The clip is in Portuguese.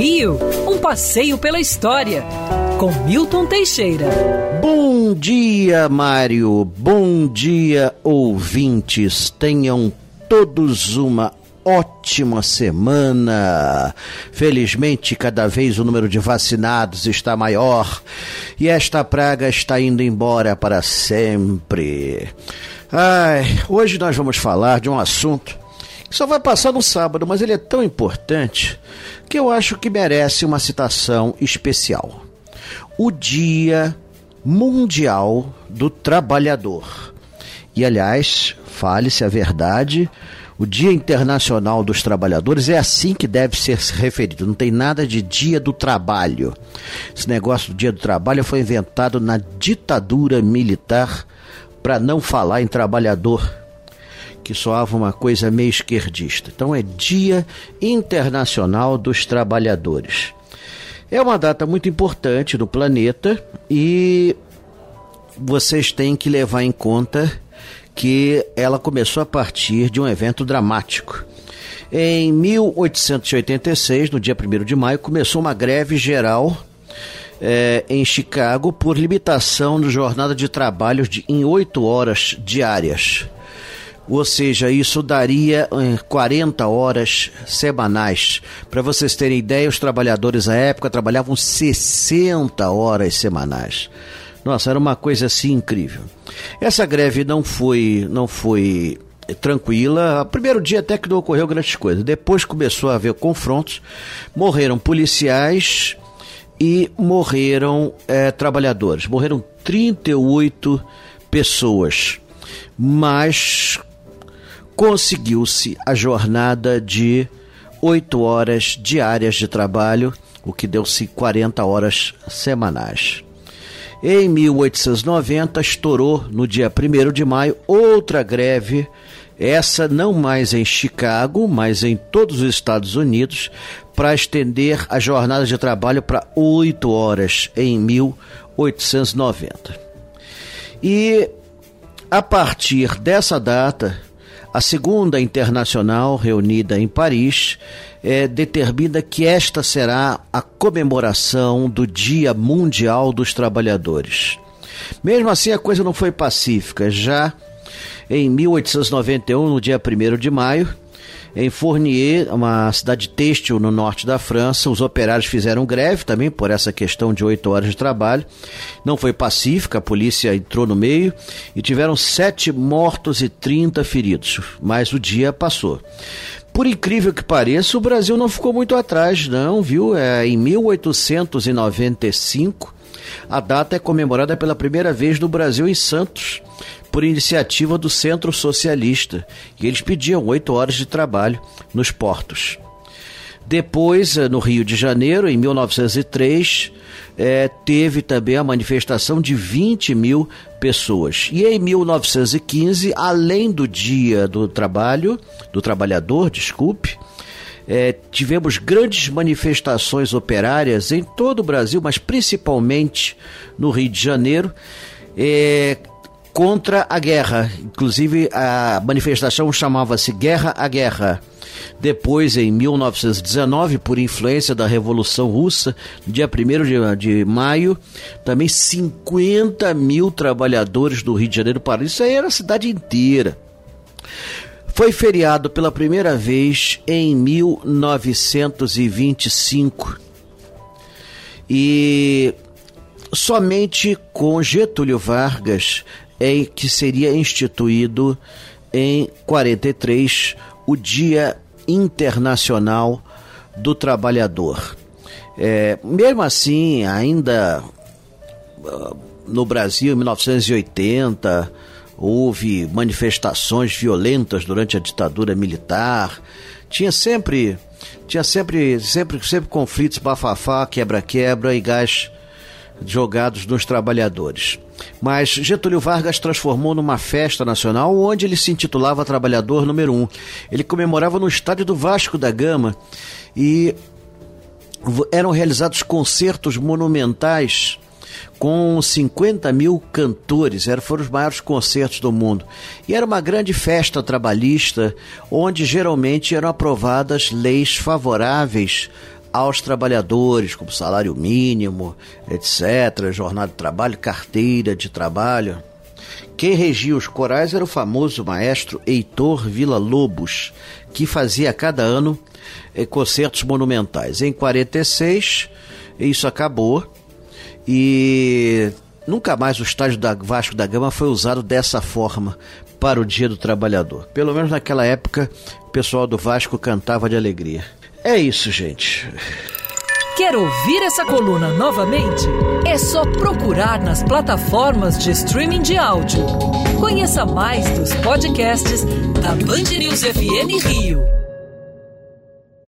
Rio, um passeio pela história, com Milton Teixeira. Bom dia, Mário. Bom dia, ouvintes. Tenham todos uma ótima semana. Felizmente, cada vez o número de vacinados está maior e esta praga está indo embora para sempre. Ai, hoje nós vamos falar de um assunto só vai passar no sábado, mas ele é tão importante que eu acho que merece uma citação especial. O Dia Mundial do Trabalhador. E aliás, fale-se a verdade, o Dia Internacional dos Trabalhadores é assim que deve ser referido. Não tem nada de Dia do Trabalho. Esse negócio do Dia do Trabalho foi inventado na ditadura militar para não falar em trabalhador, que soava uma coisa meio esquerdista. Então é Dia Internacional dos Trabalhadores. É uma data muito importante no planeta e vocês têm que levar em conta que ela começou a partir de um evento dramático. Em 1886, no dia 1 de maio, começou uma greve geral é, em Chicago por limitação de jornada de trabalho de, em oito horas diárias. Ou seja, isso daria 40 horas semanais. Para vocês terem ideia, os trabalhadores à época trabalhavam 60 horas semanais. Nossa, era uma coisa assim incrível. Essa greve não foi, não foi tranquila. Primeiro dia até que não ocorreu grandes coisas. Depois começou a haver confrontos. Morreram policiais e morreram é, trabalhadores. Morreram 38 pessoas. Mas conseguiu-se a jornada de 8 horas diárias de trabalho, o que deu-se 40 horas semanais. Em 1890, estourou no dia 1 de maio outra greve, essa não mais em Chicago, mas em todos os Estados Unidos, para estender a jornada de trabalho para 8 horas em 1890. E a partir dessa data, a segunda internacional, reunida em Paris, é, determina que esta será a comemoração do Dia Mundial dos Trabalhadores. Mesmo assim, a coisa não foi pacífica. Já em 1891, no dia 1 de maio, em Fournier, uma cidade têxtil no norte da França, os operários fizeram greve também por essa questão de oito horas de trabalho. Não foi pacífica, a polícia entrou no meio e tiveram sete mortos e 30 feridos. Mas o dia passou. Por incrível que pareça, o Brasil não ficou muito atrás, não, viu? É, em 1895, a data é comemorada pela primeira vez no Brasil em Santos por iniciativa do Centro Socialista, e eles pediam oito horas de trabalho nos portos. Depois, eh, no Rio de Janeiro, em 1903, é, eh, teve também a manifestação de 20 mil pessoas. E em 1915, além do Dia do Trabalho, do Trabalhador, desculpe, é, tivemos grandes manifestações operárias em todo o Brasil, mas principalmente no Rio de Janeiro, é, contra a guerra. Inclusive, a manifestação chamava-se Guerra à Guerra. Depois, em 1919, por influência da Revolução Russa, dia 1 de, de maio, também 50 mil trabalhadores do Rio de Janeiro pararam. Isso aí era a cidade inteira. Foi feriado pela primeira vez em 1925. E somente com Getúlio Vargas em que seria instituído em 43 o Dia Internacional do Trabalhador. É, mesmo assim, ainda uh, no Brasil, em 1980, houve manifestações violentas durante a ditadura militar. Tinha sempre, tinha sempre, sempre, sempre conflitos, bafafá, quebra-quebra e gás jogados nos trabalhadores. Mas Getúlio Vargas transformou numa festa nacional onde ele se intitulava Trabalhador Número 1. Ele comemorava no estádio do Vasco da Gama e eram realizados concertos monumentais com 50 mil cantores, eram, foram os maiores concertos do mundo. E era uma grande festa trabalhista, onde geralmente eram aprovadas leis favoráveis aos trabalhadores, como salário mínimo, etc., jornada de trabalho, carteira de trabalho. Quem regia os corais era o famoso maestro Heitor Villa Lobos, que fazia a cada ano eh, concertos monumentais. Em 46, isso acabou e nunca mais o estádio da Vasco da Gama foi usado dessa forma para o Dia do Trabalhador. Pelo menos naquela época, o pessoal do Vasco cantava de alegria. É isso, gente. Quer ouvir essa coluna novamente? É só procurar nas plataformas de streaming de áudio. Conheça mais dos podcasts da Band News FM Rio.